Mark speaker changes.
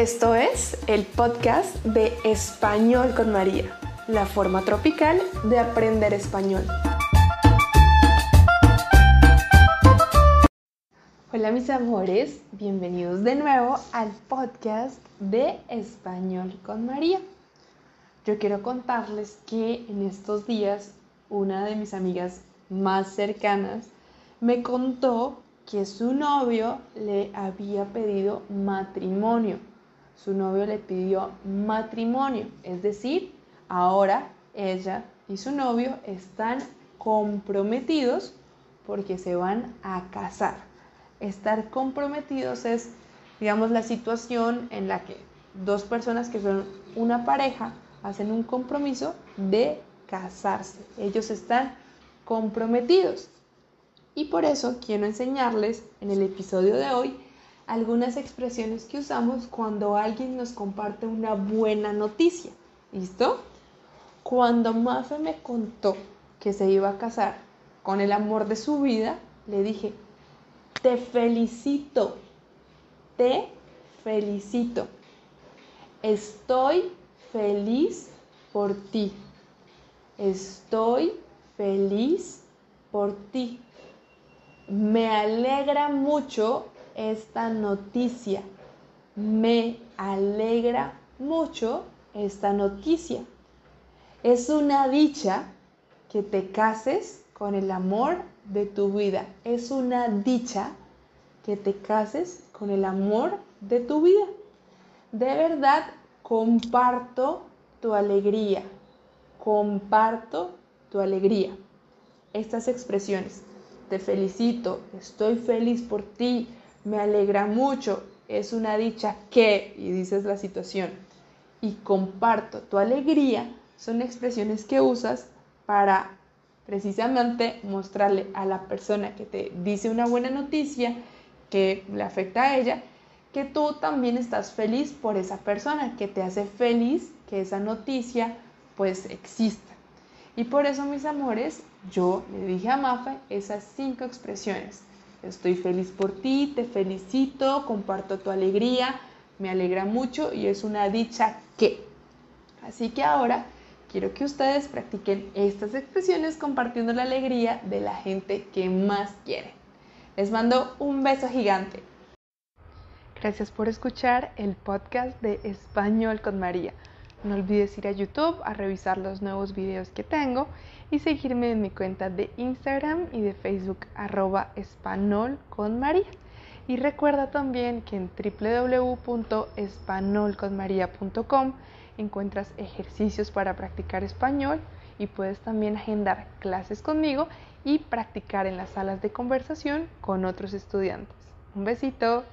Speaker 1: Esto es el podcast de Español con María, la forma tropical de aprender español. Hola mis amores, bienvenidos de nuevo al podcast de Español con María. Yo quiero contarles que en estos días una de mis amigas más cercanas me contó que su novio le había pedido matrimonio. Su novio le pidió matrimonio, es decir, ahora ella y su novio están comprometidos porque se van a casar. Estar comprometidos es, digamos, la situación en la que dos personas que son una pareja hacen un compromiso de casarse. Ellos están comprometidos. Y por eso quiero enseñarles en el episodio de hoy algunas expresiones que usamos cuando alguien nos comparte una buena noticia. ¿Listo? Cuando Mafe me contó que se iba a casar con el amor de su vida, le dije, te felicito, te felicito. Estoy feliz por ti. Estoy feliz por ti. Me alegra mucho esta noticia. Me alegra mucho esta noticia. Es una dicha que te cases con el amor de tu vida. Es una dicha que te cases con el amor de tu vida. De verdad, comparto tu alegría. Comparto tu alegría. Estas expresiones te felicito, estoy feliz por ti, me alegra mucho, es una dicha que, y dices la situación, y comparto tu alegría, son expresiones que usas para precisamente mostrarle a la persona que te dice una buena noticia, que le afecta a ella, que tú también estás feliz por esa persona, que te hace feliz que esa noticia pues exista. Y por eso, mis amores, yo le dije a Mafe esas cinco expresiones. Estoy feliz por ti, te felicito, comparto tu alegría, me alegra mucho y es una dicha que. Así que ahora quiero que ustedes practiquen estas expresiones compartiendo la alegría de la gente que más quieren. Les mando un beso gigante. Gracias por escuchar el podcast de Español con María. No olvides ir a YouTube a revisar los nuevos videos que tengo y seguirme en mi cuenta de Instagram y de Facebook arroba espanol con. Y recuerda también que en www.espanolconmaria.com encuentras ejercicios para practicar español y puedes también agendar clases conmigo y practicar en las salas de conversación con otros estudiantes. Un besito.